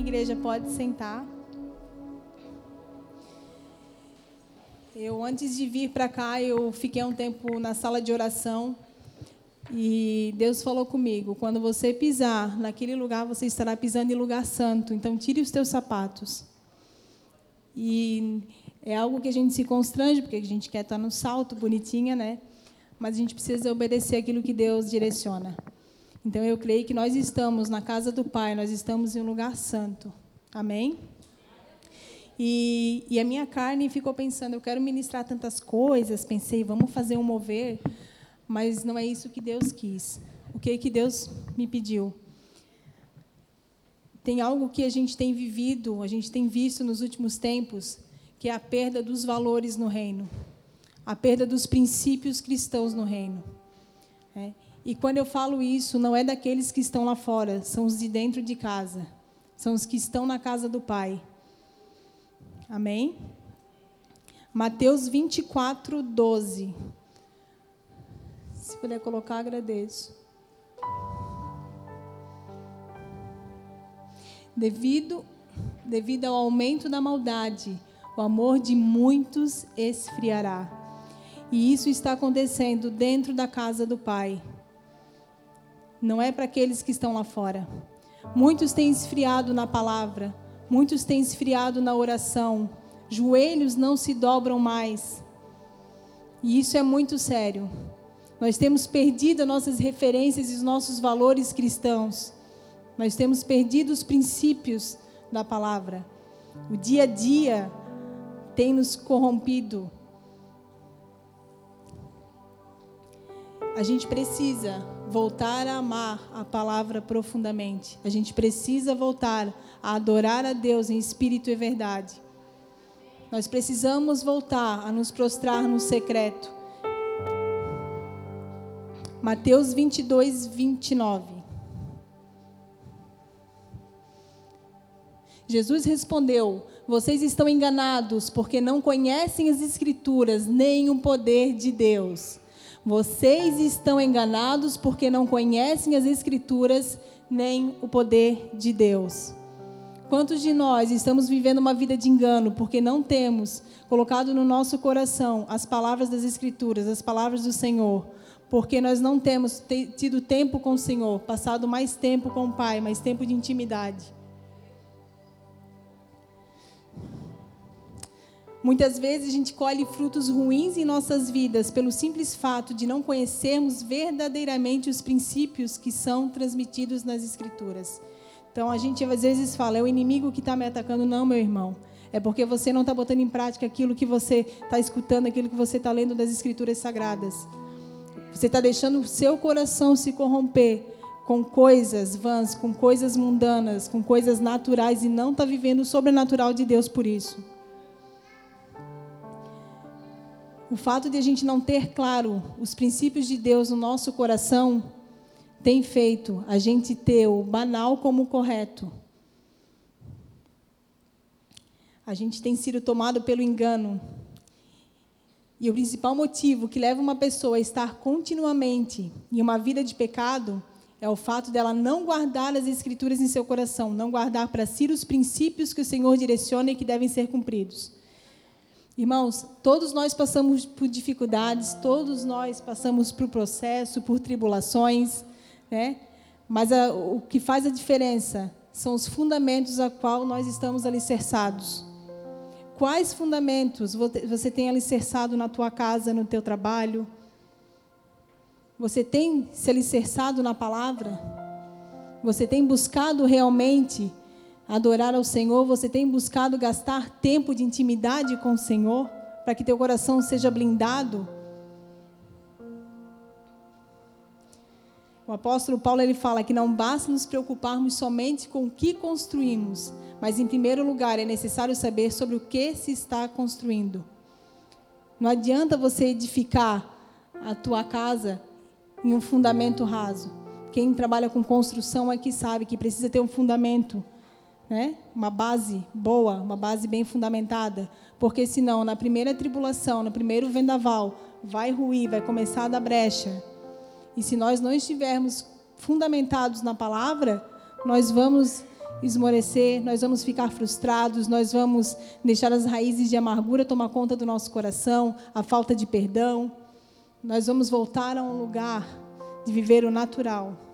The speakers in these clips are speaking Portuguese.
Igreja? Pode sentar. Eu, antes de vir para cá, eu fiquei um tempo na sala de oração e Deus falou comigo: quando você pisar naquele lugar, você estará pisando em lugar santo. Então, tire os teus sapatos. E é algo que a gente se constrange, porque a gente quer estar no salto, bonitinha, né? Mas a gente precisa obedecer aquilo que Deus direciona. Então, eu creio que nós estamos na casa do Pai, nós estamos em um lugar santo. Amém? E, e, a minha carne ficou pensando, eu quero ministrar tantas coisas, pensei, vamos fazer um mover, mas não é isso que Deus quis. O que que Deus me pediu? Tem algo que a gente tem vivido, a gente tem visto nos últimos tempos, que é a perda dos valores no reino, a perda dos princípios cristãos no reino. É. E quando eu falo isso, não é daqueles que estão lá fora, são os de dentro de casa, são os que estão na casa do Pai. Amém? Mateus 24, 12. Se puder colocar, agradeço. Devido, devido ao aumento da maldade, o amor de muitos esfriará. E isso está acontecendo dentro da casa do Pai. Não é para aqueles que estão lá fora. Muitos têm esfriado na palavra, Muitos têm esfriado na oração, joelhos não se dobram mais. E isso é muito sério. Nós temos perdido as nossas referências e os nossos valores cristãos. Nós temos perdido os princípios da palavra. O dia a dia tem nos corrompido. A gente precisa voltar a amar a palavra profundamente. A gente precisa voltar a adorar a Deus em espírito e verdade. Nós precisamos voltar a nos prostrar no secreto. Mateus 22, 29. Jesus respondeu: Vocês estão enganados porque não conhecem as Escrituras nem o poder de Deus. Vocês estão enganados porque não conhecem as Escrituras nem o poder de Deus. Quantos de nós estamos vivendo uma vida de engano porque não temos colocado no nosso coração as palavras das Escrituras, as palavras do Senhor? Porque nós não temos tido tempo com o Senhor, passado mais tempo com o Pai, mais tempo de intimidade. Muitas vezes a gente colhe frutos ruins em nossas vidas pelo simples fato de não conhecermos verdadeiramente os princípios que são transmitidos nas Escrituras. Então a gente às vezes fala, é o inimigo que está me atacando. Não, meu irmão. É porque você não está botando em prática aquilo que você está escutando, aquilo que você está lendo das Escrituras Sagradas. Você está deixando o seu coração se corromper com coisas vãs, com coisas mundanas, com coisas naturais e não está vivendo o sobrenatural de Deus por isso. O fato de a gente não ter claro os princípios de Deus no nosso coração tem feito a gente ter o banal como o correto. A gente tem sido tomado pelo engano. E o principal motivo que leva uma pessoa a estar continuamente em uma vida de pecado é o fato dela não guardar as escrituras em seu coração, não guardar para si os princípios que o Senhor direciona e que devem ser cumpridos. Irmãos, todos nós passamos por dificuldades, todos nós passamos por processo, por tribulações, né? Mas a, o que faz a diferença são os fundamentos a qual nós estamos alicerçados. Quais fundamentos você tem alicerçado na tua casa, no teu trabalho? Você tem se alicerçado na palavra? Você tem buscado realmente adorar ao Senhor, você tem buscado gastar tempo de intimidade com o Senhor para que teu coração seja blindado? O apóstolo Paulo ele fala que não basta nos preocuparmos somente com o que construímos, mas em primeiro lugar é necessário saber sobre o que se está construindo. Não adianta você edificar a tua casa em um fundamento raso. Quem trabalha com construção aqui sabe que precisa ter um fundamento né? uma base boa, uma base bem fundamentada, porque senão na primeira tribulação, no primeiro vendaval, vai ruir, vai começar a dar brecha. E se nós não estivermos fundamentados na palavra, nós vamos esmorecer, nós vamos ficar frustrados, nós vamos deixar as raízes de amargura tomar conta do nosso coração, a falta de perdão. Nós vamos voltar a um lugar de viver o natural.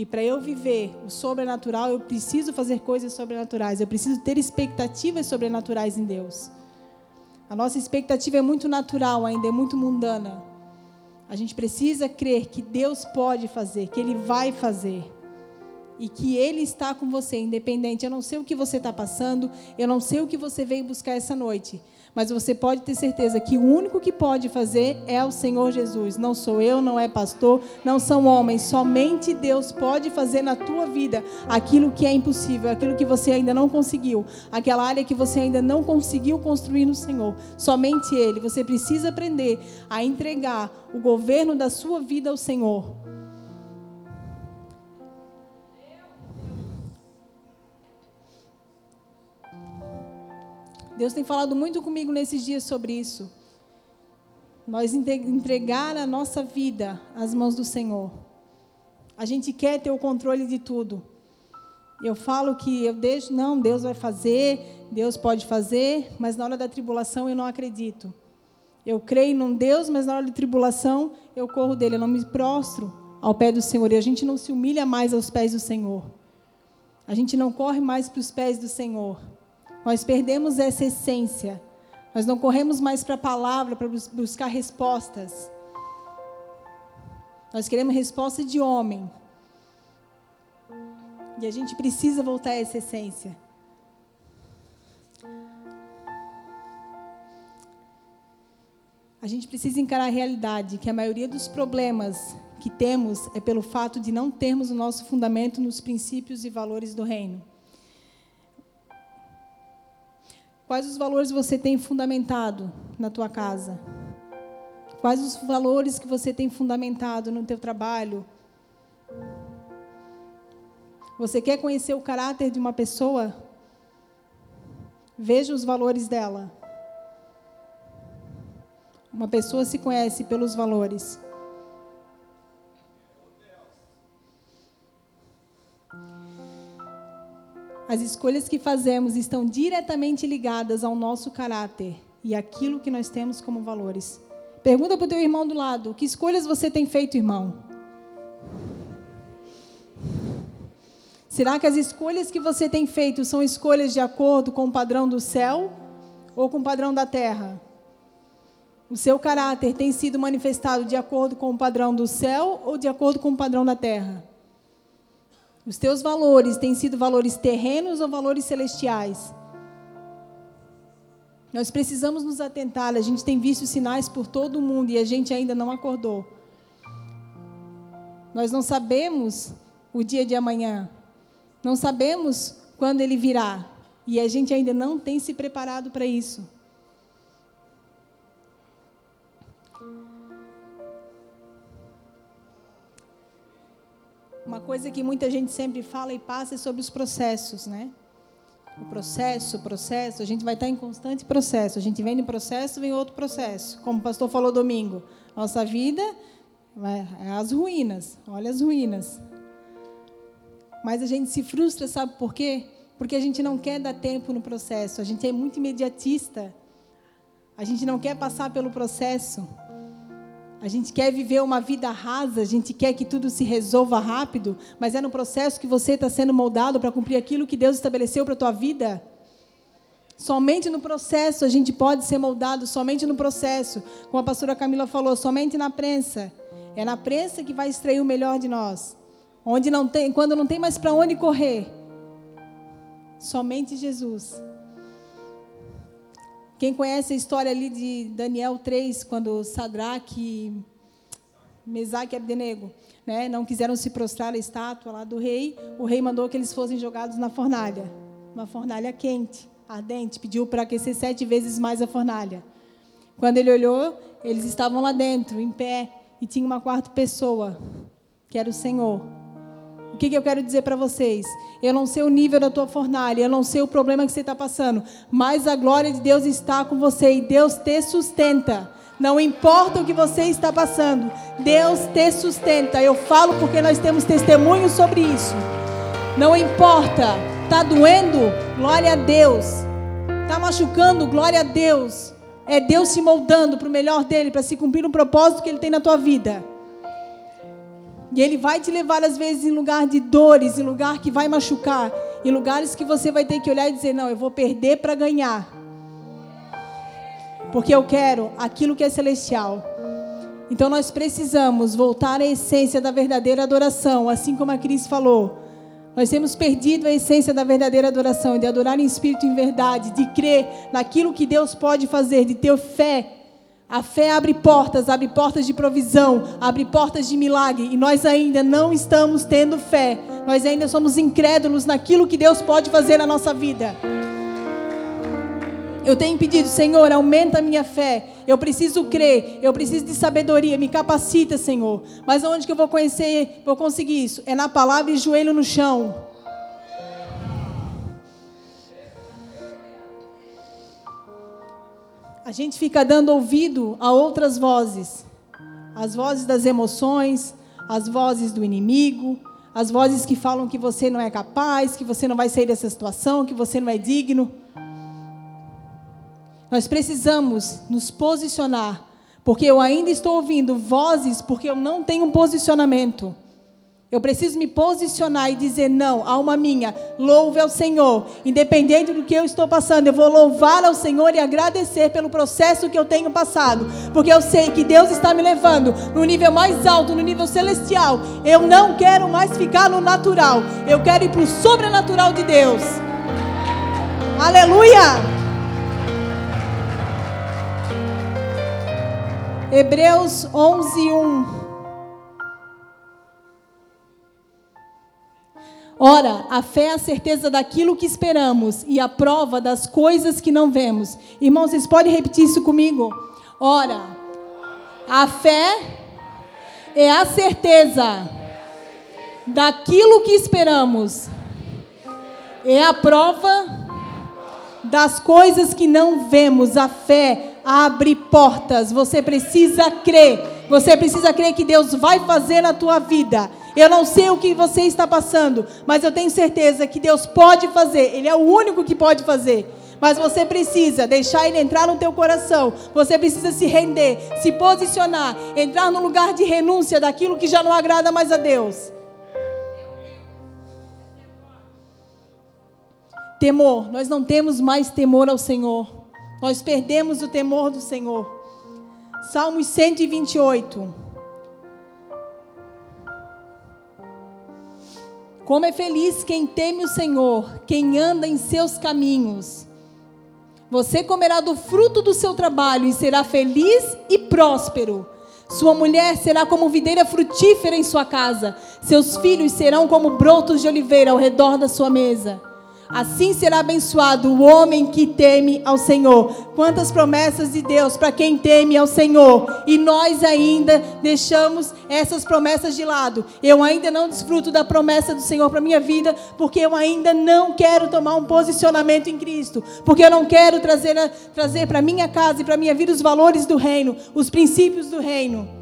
E para eu viver o sobrenatural, eu preciso fazer coisas sobrenaturais, eu preciso ter expectativas sobrenaturais em Deus. A nossa expectativa é muito natural ainda, é muito mundana. A gente precisa crer que Deus pode fazer, que Ele vai fazer e que Ele está com você, independente. Eu não sei o que você está passando, eu não sei o que você veio buscar essa noite, mas você pode ter certeza que o único que pode fazer é o Senhor Jesus. Não sou eu, não é pastor, não são homens. Somente Deus pode fazer na tua vida aquilo que é impossível, aquilo que você ainda não conseguiu, aquela área que você ainda não conseguiu construir no Senhor. Somente Ele. Você precisa aprender a entregar o governo da sua vida ao Senhor. Deus tem falado muito comigo nesses dias sobre isso. Nós entregar a nossa vida às mãos do Senhor. A gente quer ter o controle de tudo. Eu falo que eu deixo, não, Deus vai fazer, Deus pode fazer, mas na hora da tribulação eu não acredito. Eu creio num Deus, mas na hora da tribulação eu corro dele, eu não me prostro ao pé do Senhor. E a gente não se humilha mais aos pés do Senhor. A gente não corre mais para os pés do Senhor. Nós perdemos essa essência. Nós não corremos mais para a palavra para buscar respostas. Nós queremos resposta de homem. E a gente precisa voltar a essa essência. A gente precisa encarar a realidade que a maioria dos problemas que temos é pelo fato de não termos o nosso fundamento nos princípios e valores do reino. Quais os valores você tem fundamentado na tua casa? Quais os valores que você tem fundamentado no teu trabalho? Você quer conhecer o caráter de uma pessoa? Veja os valores dela. Uma pessoa se conhece pelos valores. As escolhas que fazemos estão diretamente ligadas ao nosso caráter e aquilo que nós temos como valores. Pergunta para o teu irmão do lado: que escolhas você tem feito, irmão? Será que as escolhas que você tem feito são escolhas de acordo com o padrão do céu ou com o padrão da terra? O seu caráter tem sido manifestado de acordo com o padrão do céu ou de acordo com o padrão da terra? Os teus valores têm sido valores terrenos ou valores celestiais? Nós precisamos nos atentar. A gente tem visto sinais por todo o mundo e a gente ainda não acordou. Nós não sabemos o dia de amanhã. Não sabemos quando ele virá. E a gente ainda não tem se preparado para isso. Uma coisa que muita gente sempre fala e passa é sobre os processos, né? O processo, o processo, a gente vai estar em constante processo. A gente vem de processo, vem outro processo. Como o pastor falou domingo, nossa vida é as ruínas. Olha as ruínas. Mas a gente se frustra, sabe por quê? Porque a gente não quer dar tempo no processo. A gente é muito imediatista. A gente não quer passar pelo processo. A gente quer viver uma vida rasa, a gente quer que tudo se resolva rápido, mas é no processo que você está sendo moldado para cumprir aquilo que Deus estabeleceu para a tua vida. Somente no processo a gente pode ser moldado, somente no processo. Como a pastora Camila falou, somente na prensa. É na prensa que vai extrair o melhor de nós. Onde não tem, quando não tem mais para onde correr. Somente Jesus. Quem conhece a história ali de Daniel 3, quando Sadraque, Mesaque e Abdenego né, não quiseram se prostrar à estátua lá do rei, o rei mandou que eles fossem jogados na fornalha. Uma fornalha quente, ardente, pediu para aquecer sete vezes mais a fornalha. Quando ele olhou, eles estavam lá dentro, em pé, e tinha uma quarta pessoa, que era o Senhor que, que eu quero dizer para vocês? Eu não sei o nível da tua fornalha, eu não sei o problema que você está passando, mas a glória de Deus está com você e Deus te sustenta. Não importa o que você está passando, Deus te sustenta. Eu falo porque nós temos testemunhos sobre isso. Não importa, tá doendo? Glória a Deus. Tá machucando? Glória a Deus. É Deus se moldando para o melhor dele, para se cumprir o propósito que ele tem na tua vida. E ele vai te levar às vezes em lugar de dores, em lugar que vai machucar, em lugares que você vai ter que olhar e dizer: "Não, eu vou perder para ganhar". Porque eu quero aquilo que é celestial. Então nós precisamos voltar à essência da verdadeira adoração, assim como a Cris falou. Nós temos perdido a essência da verdadeira adoração, de adorar em espírito e em verdade, de crer naquilo que Deus pode fazer, de ter fé. A fé abre portas, abre portas de provisão, abre portas de milagre, e nós ainda não estamos tendo fé. Nós ainda somos incrédulos naquilo que Deus pode fazer na nossa vida. Eu tenho pedido, Senhor, aumenta a minha fé. Eu preciso crer, eu preciso de sabedoria, me capacita, Senhor. Mas onde que eu vou conhecer, vou conseguir isso? É na palavra e joelho no chão. A gente fica dando ouvido a outras vozes. As vozes das emoções, as vozes do inimigo, as vozes que falam que você não é capaz, que você não vai sair dessa situação, que você não é digno. Nós precisamos nos posicionar, porque eu ainda estou ouvindo vozes porque eu não tenho um posicionamento. Eu preciso me posicionar e dizer não, alma minha, louve ao Senhor. Independente do que eu estou passando, eu vou louvar ao Senhor e agradecer pelo processo que eu tenho passado. Porque eu sei que Deus está me levando no nível mais alto, no nível celestial. Eu não quero mais ficar no natural. Eu quero ir para o sobrenatural de Deus. Aleluia! Hebreus 11, 1. Ora, a fé é a certeza daquilo que esperamos e a prova das coisas que não vemos. Irmãos, vocês podem repetir isso comigo? Ora, a fé é a certeza daquilo que esperamos, é a prova das coisas que não vemos. A fé abre portas. Você precisa crer. Você precisa crer que Deus vai fazer na tua vida. Eu não sei o que você está passando, mas eu tenho certeza que Deus pode fazer. Ele é o único que pode fazer. Mas você precisa deixar ele entrar no teu coração. Você precisa se render, se posicionar, entrar no lugar de renúncia daquilo que já não agrada mais a Deus. Temor, nós não temos mais temor ao Senhor. Nós perdemos o temor do Senhor. Salmos 128. Como é feliz quem teme o Senhor, quem anda em seus caminhos. Você comerá do fruto do seu trabalho e será feliz e próspero. Sua mulher será como videira frutífera em sua casa. Seus filhos serão como brotos de oliveira ao redor da sua mesa. Assim será abençoado o homem que teme ao Senhor. Quantas promessas de Deus para quem teme ao Senhor. E nós ainda deixamos essas promessas de lado. Eu ainda não desfruto da promessa do Senhor para minha vida, porque eu ainda não quero tomar um posicionamento em Cristo. Porque eu não quero trazer, trazer para minha casa e para minha vida os valores do reino, os princípios do reino.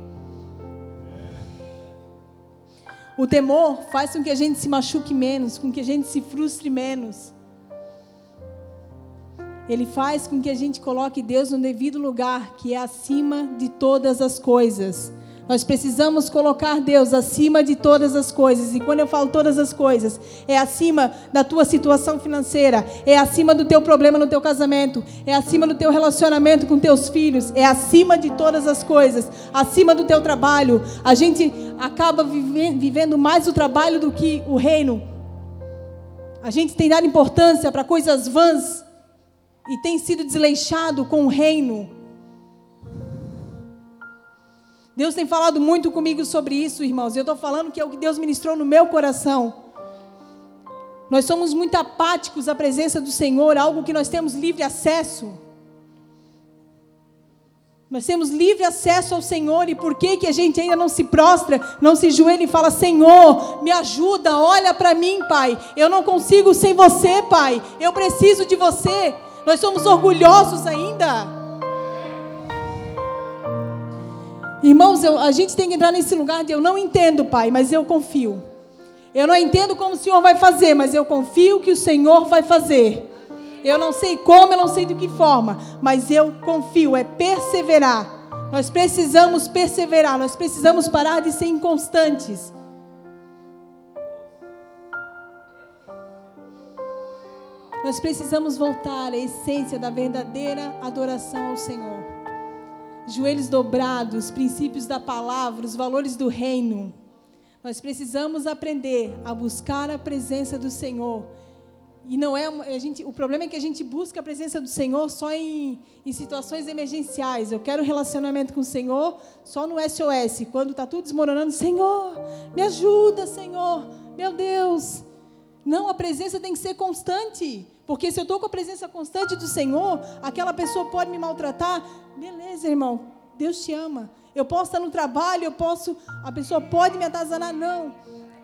O temor faz com que a gente se machuque menos, com que a gente se frustre menos. Ele faz com que a gente coloque Deus no devido lugar, que é acima de todas as coisas. Nós precisamos colocar Deus acima de todas as coisas. E quando eu falo todas as coisas, é acima da tua situação financeira, é acima do teu problema no teu casamento, é acima do teu relacionamento com teus filhos, é acima de todas as coisas, acima do teu trabalho. A gente acaba vivendo mais o trabalho do que o reino. A gente tem dado importância para coisas vãs e tem sido desleixado com o reino. Deus tem falado muito comigo sobre isso, irmãos. Eu estou falando que é o que Deus ministrou no meu coração. Nós somos muito apáticos à presença do Senhor, algo que nós temos livre acesso. Nós temos livre acesso ao Senhor, e por que, que a gente ainda não se prostra, não se joelha e fala: Senhor, me ajuda, olha para mim, Pai. Eu não consigo sem você, Pai. Eu preciso de você. Nós somos orgulhosos ainda. Irmãos, eu, a gente tem que entrar nesse lugar de eu não entendo, Pai, mas eu confio. Eu não entendo como o Senhor vai fazer, mas eu confio que o Senhor vai fazer. Eu não sei como, eu não sei de que forma, mas eu confio, é perseverar. Nós precisamos perseverar, nós precisamos parar de ser inconstantes. Nós precisamos voltar à essência da verdadeira adoração ao Senhor. Joelhos dobrados, princípios da palavra, os valores do reino. Nós precisamos aprender a buscar a presença do Senhor e não é a gente, o problema é que a gente busca a presença do Senhor só em, em situações emergenciais. Eu quero relacionamento com o Senhor só no SOS, quando está tudo desmoronando. Senhor, me ajuda, Senhor, meu Deus. Não, a presença tem que ser constante. Porque se eu estou com a presença constante do Senhor, aquela pessoa pode me maltratar. Beleza, irmão, Deus te ama. Eu posso estar no trabalho, eu posso, a pessoa pode me atazanar. Não.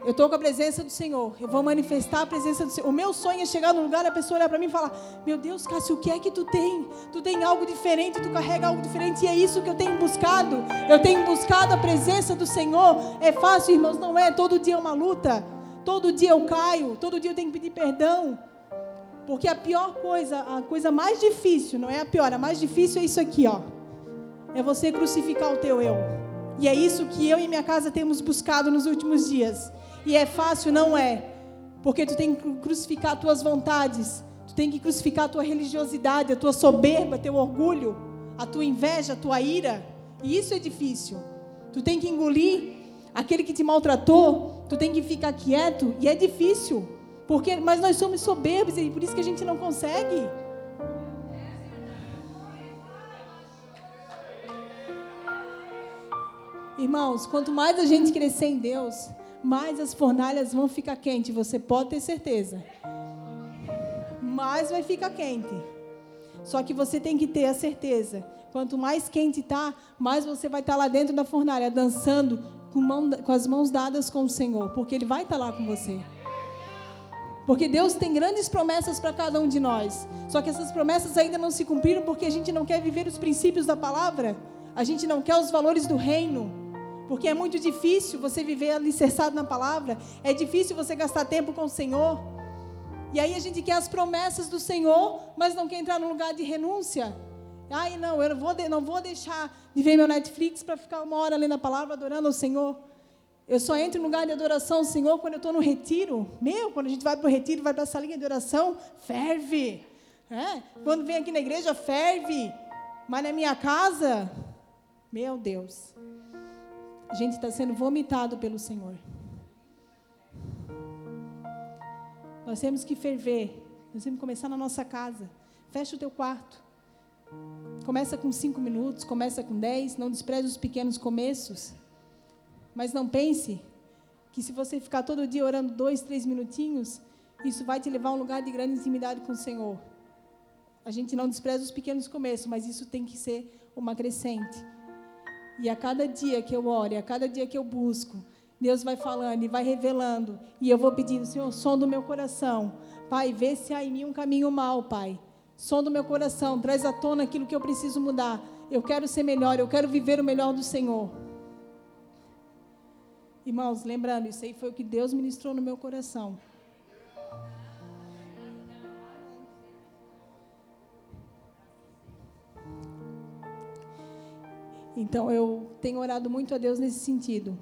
Eu estou com a presença do Senhor. Eu vou manifestar a presença do Senhor. O meu sonho é chegar num lugar e a pessoa olhar para mim e falar: Meu Deus, Cássio, o que é que tu tem? Tu tem algo diferente, tu carrega algo diferente. E é isso que eu tenho buscado. Eu tenho buscado a presença do Senhor. É fácil, irmãos, não é? Todo dia é uma luta. Todo dia eu caio. Todo dia eu tenho que pedir perdão. Porque a pior coisa, a coisa mais difícil, não é a pior, a mais difícil é isso aqui, ó. É você crucificar o teu eu. E é isso que eu e minha casa temos buscado nos últimos dias. E é fácil? Não é. Porque tu tem que crucificar tuas vontades, tu tem que crucificar a tua religiosidade, a tua soberba, teu orgulho, a tua inveja, a tua ira. E isso é difícil. Tu tem que engolir aquele que te maltratou, tu tem que ficar quieto, e é difícil. Porque, mas nós somos soberbos e por isso que a gente não consegue. Irmãos, quanto mais a gente crescer em Deus, mais as fornalhas vão ficar quentes, você pode ter certeza. Mais vai ficar quente. Só que você tem que ter a certeza. Quanto mais quente está, mais você vai estar tá lá dentro da fornalha, dançando com, mão, com as mãos dadas com o Senhor, porque Ele vai estar tá lá com você. Porque Deus tem grandes promessas para cada um de nós. Só que essas promessas ainda não se cumpriram porque a gente não quer viver os princípios da palavra. A gente não quer os valores do reino. Porque é muito difícil você viver alicerçado na palavra, é difícil você gastar tempo com o Senhor. E aí a gente quer as promessas do Senhor, mas não quer entrar no lugar de renúncia. Ai, não, eu não vou, não vou deixar de ver meu Netflix para ficar uma hora lendo a palavra, adorando ao Senhor. Eu só entro no lugar de adoração ao Senhor quando eu estou no retiro. Meu, quando a gente vai para o retiro, vai para essa linha de oração, ferve. É? Quando vem aqui na igreja, ferve. Mas na minha casa, meu Deus a gente está sendo vomitado pelo Senhor. Nós temos que ferver. Nós temos que começar na nossa casa. Fecha o teu quarto. Começa com cinco minutos, começa com dez. Não despreze os pequenos começos. Mas não pense que se você ficar todo dia orando dois, três minutinhos, isso vai te levar a um lugar de grande intimidade com o Senhor. A gente não despreza os pequenos começos, mas isso tem que ser uma crescente. E a cada dia que eu oro, a cada dia que eu busco, Deus vai falando e vai revelando. E eu vou pedindo, Senhor, som do meu coração. Pai, vê se há em mim um caminho mal, Pai. Som do meu coração, traz à tona aquilo que eu preciso mudar. Eu quero ser melhor, eu quero viver o melhor do Senhor. Irmãos, lembrando, isso aí foi o que Deus ministrou no meu coração. Então eu tenho orado muito a Deus nesse sentido.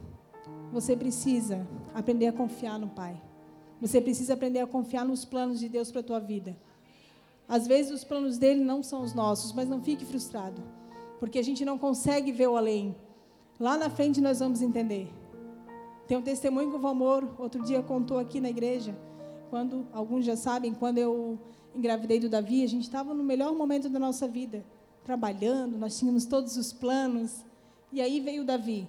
Você precisa aprender a confiar no Pai. Você precisa aprender a confiar nos planos de Deus para a tua vida. Às vezes os planos dele não são os nossos, mas não fique frustrado, porque a gente não consegue ver o além. Lá na frente nós vamos entender. Tem um testemunho que o Valmor outro dia contou aqui na igreja, quando alguns já sabem, quando eu engravidei do Davi, a gente estava no melhor momento da nossa vida trabalhando, nós tínhamos todos os planos. E aí veio Davi.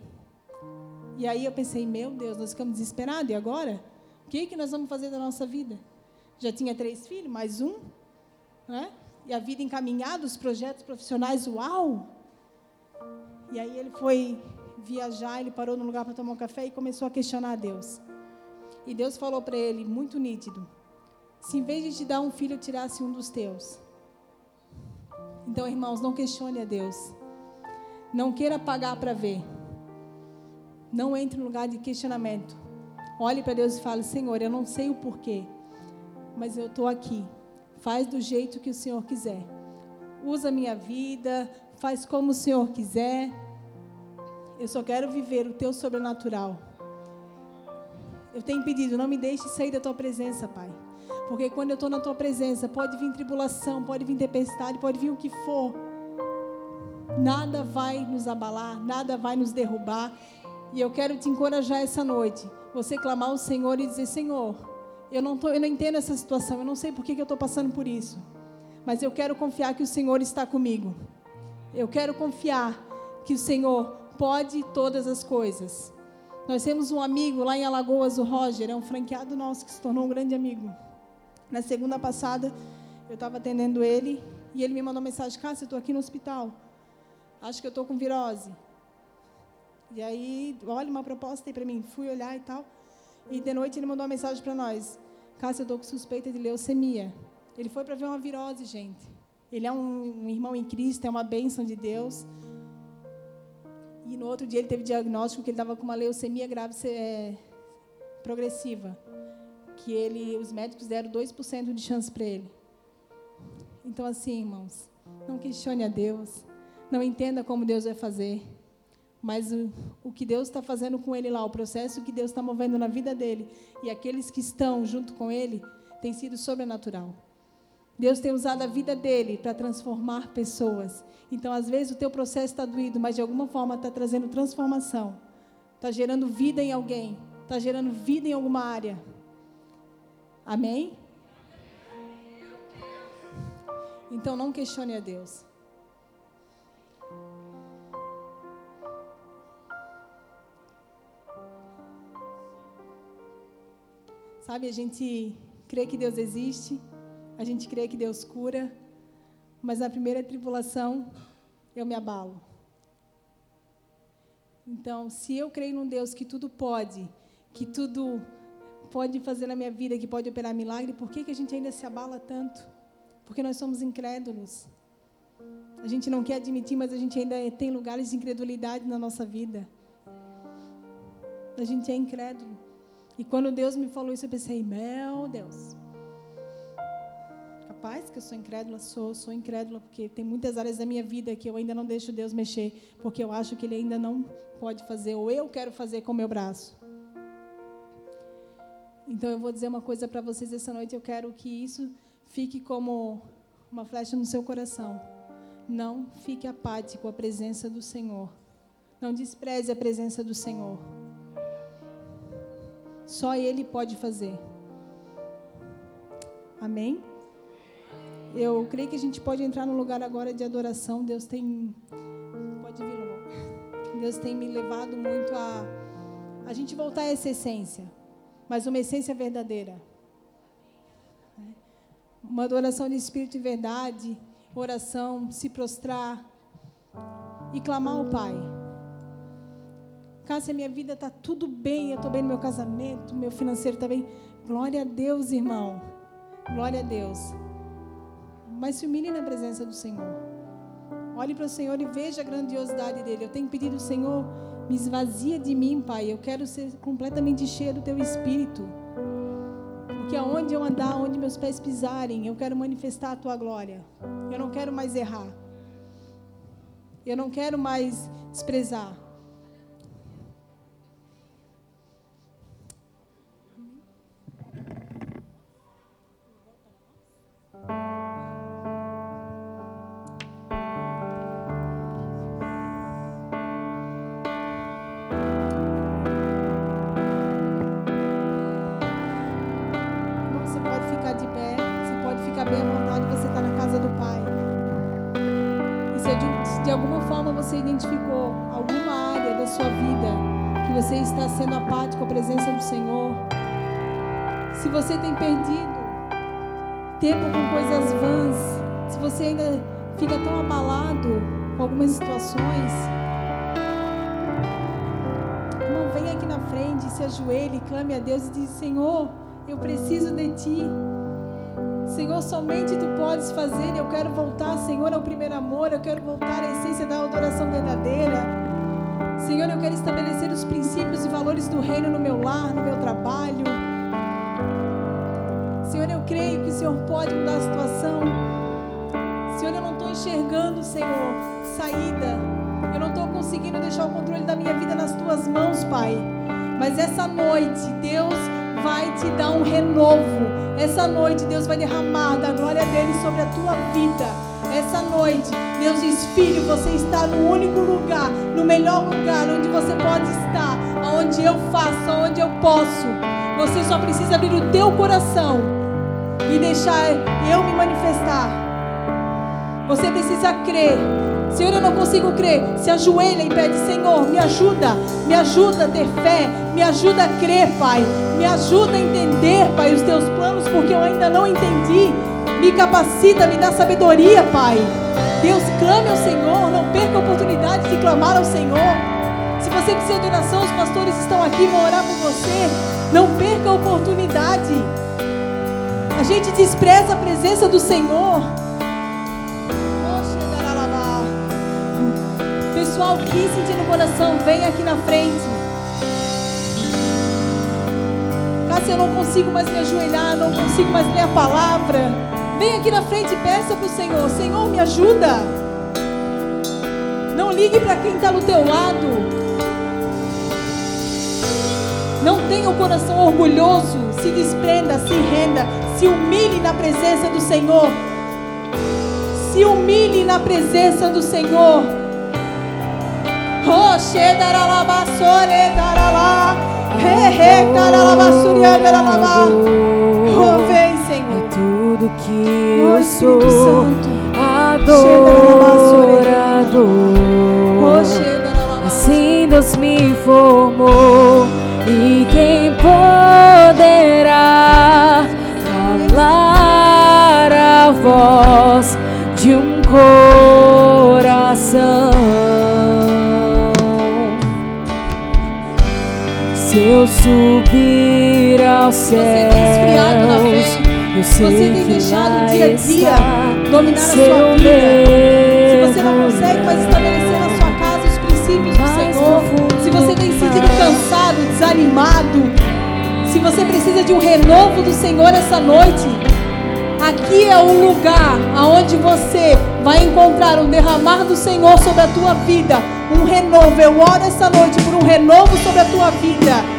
E aí eu pensei, meu Deus, nós ficamos desesperados, e agora? O que, que nós vamos fazer da nossa vida? Já tinha três filhos, mais um, né? e a vida encaminhada, os projetos profissionais, uau! E aí ele foi viajar, ele parou num lugar para tomar um café e começou a questionar a Deus. E Deus falou para ele, muito nítido: se em vez de te dar um filho, eu tirasse um dos teus, então, irmãos, não questione a Deus. Não queira pagar para ver. Não entre no lugar de questionamento. Olhe para Deus e fale: Senhor, eu não sei o porquê, mas eu estou aqui. Faz do jeito que o Senhor quiser. Usa a minha vida, faz como o Senhor quiser. Eu só quero viver o teu sobrenatural. Eu tenho pedido, não me deixe sair da tua presença, Pai. Porque quando eu estou na tua presença, pode vir tribulação, pode vir tempestade, pode vir o que for. Nada vai nos abalar, nada vai nos derrubar. E eu quero te encorajar essa noite. Você clamar ao Senhor e dizer: Senhor, eu não, tô, eu não entendo essa situação, eu não sei por que, que eu estou passando por isso. Mas eu quero confiar que o Senhor está comigo. Eu quero confiar que o Senhor pode todas as coisas. Nós temos um amigo lá em Alagoas, o Roger, é um franqueado nosso que se tornou um grande amigo. Na segunda passada, eu estava atendendo ele e ele me mandou uma mensagem: Cássia, eu estou aqui no hospital. Acho que eu estou com virose. E aí, olha uma proposta aí para mim. Fui olhar e tal. E de noite ele mandou uma mensagem para nós. Cássia, eu estou com suspeita de leucemia. Ele foi para ver uma virose, gente. Ele é um, um, irmão em Cristo, é uma bênção de Deus. E no outro dia ele teve diagnóstico que ele estava com uma leucemia grave é, progressiva. Que ele, os médicos deram 2% de chance para ele. Então, assim, irmãos, não questione a Deus. Não entenda como Deus vai fazer mas o, o que Deus está fazendo com ele lá, o processo que Deus está movendo na vida dele e aqueles que estão junto com ele, tem sido sobrenatural. Deus tem usado a vida dele para transformar pessoas. Então, às vezes, o teu processo está doído, mas de alguma forma está trazendo transformação. Está gerando vida em alguém. Está gerando vida em alguma área. Amém? Então, não questione a Deus. Sabe, a gente crê que Deus existe, a gente crê que Deus cura, mas na primeira tribulação eu me abalo. Então, se eu creio num Deus que tudo pode, que tudo pode fazer na minha vida, que pode operar milagre, por que, que a gente ainda se abala tanto? Porque nós somos incrédulos. A gente não quer admitir, mas a gente ainda tem lugares de incredulidade na nossa vida. A gente é incrédulo. E quando Deus me falou isso, eu pensei, meu Deus. Capaz que eu sou incrédula, sou, sou incrédula, porque tem muitas áreas da minha vida que eu ainda não deixo Deus mexer, porque eu acho que Ele ainda não pode fazer, ou eu quero fazer com o meu braço. Então eu vou dizer uma coisa para vocês essa noite, eu quero que isso fique como uma flecha no seu coração. Não fique apático à presença do Senhor. Não despreze a presença do Senhor. Só Ele pode fazer. Amém? Eu creio que a gente pode entrar no lugar agora de adoração. Deus tem. Pode vir, Lô. Deus tem me levado muito a. A gente voltar a essa essência. Mas uma essência verdadeira. Uma adoração de espírito e verdade. Oração, se prostrar. E clamar ao Pai. Cássia, minha vida está tudo bem, eu estou bem no meu casamento, meu financeiro está bem. Glória a Deus, irmão. Glória a Deus. Mas se humilhe na presença do Senhor. Olhe para o Senhor e veja a grandiosidade dele. Eu tenho pedido, Senhor, me esvazia de mim, Pai. Eu quero ser completamente cheio do teu espírito. Porque aonde eu andar, onde meus pés pisarem, eu quero manifestar a tua glória. Eu não quero mais errar. Eu não quero mais desprezar. Tempo com coisas vãs, se você ainda fica tão abalado com algumas situações, não venha aqui na frente, se ajoelhe, clame a Deus e diz: Senhor, eu preciso de Ti. Senhor, somente tu podes fazer. Eu quero voltar, Senhor, ao primeiro amor. Eu quero voltar à essência da adoração verdadeira. Senhor, eu quero estabelecer os princípios e valores do reino no meu lar, no meu trabalho. Senhor pode mudar a situação. Senhor, eu não estou enxergando, Senhor, saída. Eu não estou conseguindo deixar o controle da minha vida nas tuas mãos, Pai. Mas essa noite, Deus vai te dar um renovo. Essa noite, Deus vai derramar da glória dele sobre a tua vida. Essa noite, Deus diz: Filho, você está no único lugar, no melhor lugar onde você pode estar, onde eu faço, onde eu posso. Você só precisa abrir o teu coração e deixar eu me manifestar. Você precisa crer Senhor, eu não consigo crer. Se ajoelha e pede, Senhor, me ajuda, me ajuda a ter fé, me ajuda a crer, Pai. Me ajuda a entender, Pai, os teus planos, porque eu ainda não entendi. Me capacita, me dá sabedoria, Pai. Deus, clame ao Senhor, não perca a oportunidade de clamar ao Senhor. Se você precisa de oração, os pastores estão aqui, vão orar por você. Não perca a oportunidade. A gente despreza a presença do Senhor. pessoal que sentir no coração, vem aqui na frente. Cássia, eu não consigo mais me ajoelhar, não consigo mais ler a palavra. Vem aqui na frente e peça para o Senhor: Senhor, me ajuda. Não ligue para quem está no teu lado. Não tenha o coração orgulhoso. Se desprenda, se renda, se humilhe na presença do Senhor. Se humilhe na presença do Senhor. Oh, vem, Senhor. É tudo que eu sou. Adorador. Assim Deus me formou. Subir ao céu, você tem deixado o dia a dia dominar a sua vida. Se você não consegue mais estabelecer na sua casa os princípios do Senhor, se você tem sentido cansado, desanimado, se você precisa de um renovo do Senhor essa noite, aqui é o lugar aonde você vai encontrar um derramar do Senhor sobre a tua vida um renovo. Eu oro essa noite por um renovo sobre a tua vida.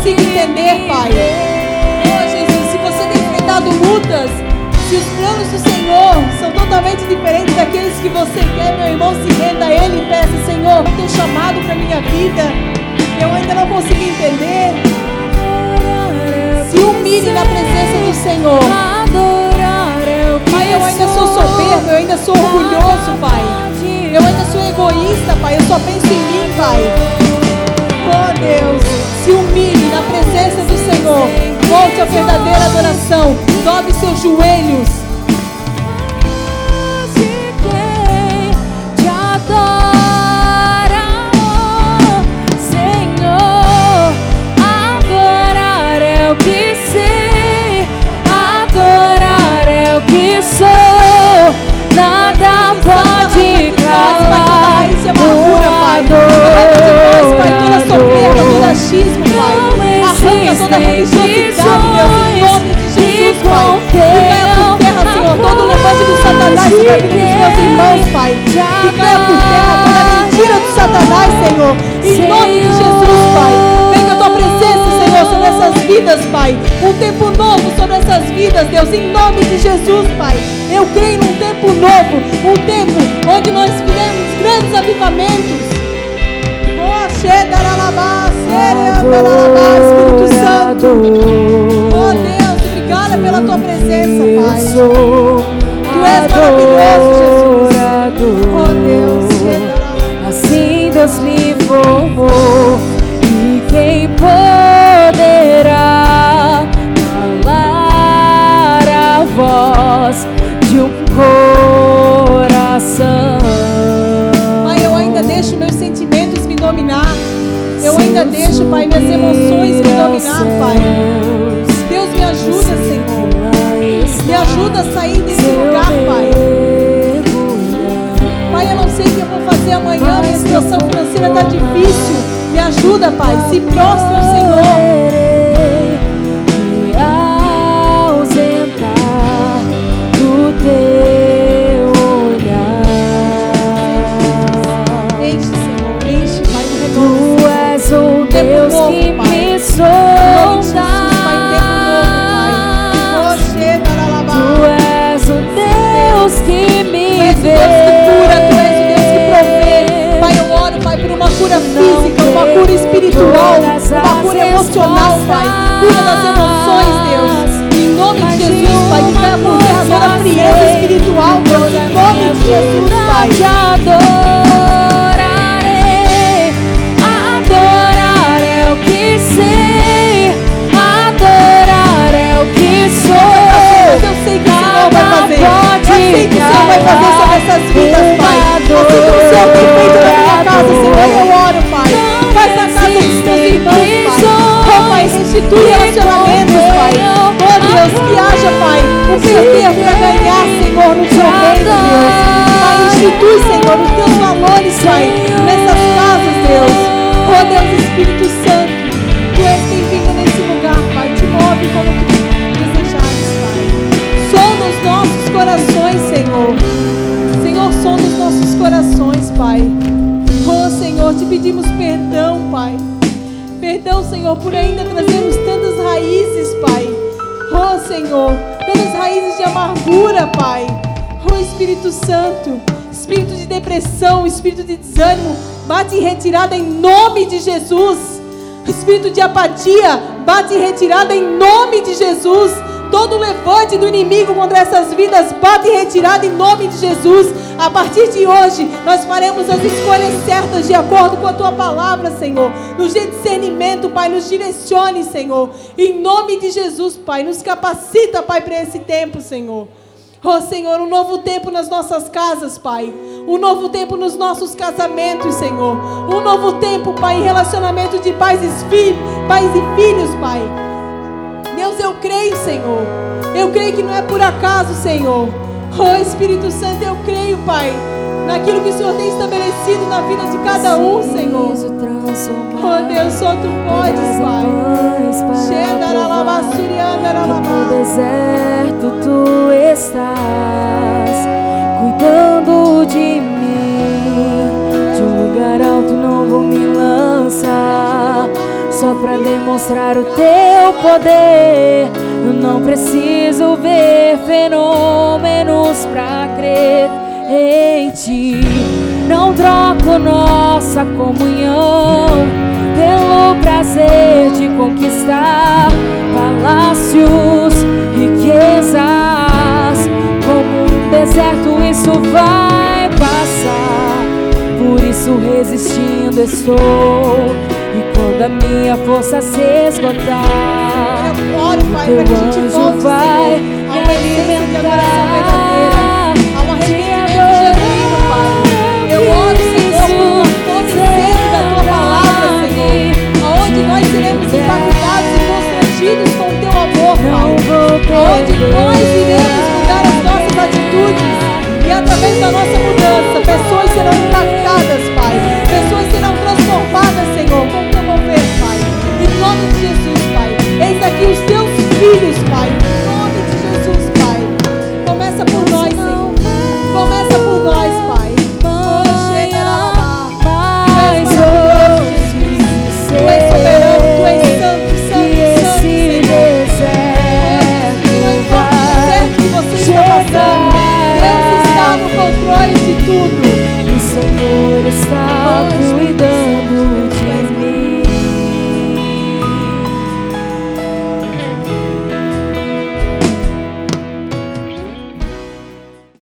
Consigo entender, Pai. Oh, Jesus, se você tem enfrentado lutas, se os planos do Senhor são totalmente diferentes daqueles que você quer, meu irmão, se renda a Ele e peça, Senhor, o teu chamado para minha vida, eu ainda não consigo entender se humilhe na presença do Senhor. Pai, eu ainda sou soberbo, eu ainda sou orgulhoso, Pai. Eu ainda sou egoísta, Pai. Eu só penso em mim, Pai. Oh Deus, se humilhe presença do Senhor. Volte à verdadeira adoração. Dobre seus joelhos. nada pode calar o ador. Toda soberba, todo achismo, Pai. Arranca toda religiosidade, Deus, em nome de Jesus, Pai. E caia por terra, Senhor, todo levante do Satanás sobre a vida dos meus irmãos, Pai. Que caia por terra toda mentira do Satanás, Senhor. Em nome de Jesus, Pai tua presença, Senhor, sobre essas vidas, Pai. Um tempo novo sobre essas vidas, Deus, em nome de Jesus, Pai. Eu creio num tempo novo, um tempo onde nós viremos grandes avivamentos. Oh, Espírito Santo. Oh, Deus, obrigada pela tua presença, Pai. Tu és maravilhoso, Jesus. Oh, Deus. Assim Deus me formou quem poderá calar a voz de um coração? Pai, eu ainda deixo meus sentimentos me dominar. Eu ainda deixo, Pai, minhas emoções me dominar, Pai. Deus me ajuda, Senhor. Me ajuda a sair desse lugar, Pai. Pai, eu não sei o que eu vou fazer amanhã, minha situação financeira está difícil. Me ajuda, Pai. Se prostra Senhor. Vai fazer sobre essas vidas, Pai. Assim como o Senhor tem feito na minha casa, Senhor, eu oro, Pai. Faz na casa dos teus irmãos, Pai. Oh, Pai, restitui relacionamentos, Pai. Oh, Deus, que haja, Pai, um perder para ganhar, Senhor, no teu reino, Deus. Pai, institui, Senhor, os teus valores, Pai, Perdão, Senhor, por ainda trazermos tantas raízes, Pai. Oh, Senhor, tantas raízes de amargura, Pai. Oh, Espírito Santo, espírito de depressão, espírito de desânimo, bate em retirada em nome de Jesus. Espírito de apatia, bate em retirada em nome de Jesus. Todo levante do inimigo contra essas vidas, bate em retirada em nome de Jesus. A partir de hoje, nós faremos as escolhas certas de acordo com a tua palavra, Senhor. Nos dê discernimento, Pai, nos direcione, Senhor. Em nome de Jesus, Pai, nos capacita, Pai, para esse tempo, Senhor. Oh Senhor, um novo tempo nas nossas casas, Pai. Um novo tempo nos nossos casamentos, Senhor. Um novo tempo, Pai, em relacionamento de pais e filhos, pais e filhos, Pai. Deus, eu creio, Senhor. Eu creio que não é por acaso, Senhor. Oh Espírito Santo, eu creio, Pai, naquilo que o Senhor tem estabelecido na vida de cada um, Senhor. Oh Deus, só tu podes, Pai. Chega, No deserto tu estás cuidando de mim. De um lugar alto não vou me lançar. Só pra demonstrar o teu poder. Eu não preciso ver fenômenos pra crer em ti. Não troco nossa comunhão pelo prazer de conquistar palácios, riquezas. Como um deserto, isso vai passar. Por isso, resistindo estou. Quando a minha força se esgotar, Eu oro, Pai, teu que anjo volte, vai Senhor, me uma essência de adoração verdadeira, a te arrependimento genuíno, Pai. Eu oro, Senhor, por uma fome e sede da Tua palavra, Senhor, aonde nós seremos impactados e constrangidos com o Teu amor, Pai. nós iremos mudar as nossas atitudes e através da nossa mudança, pessoas serão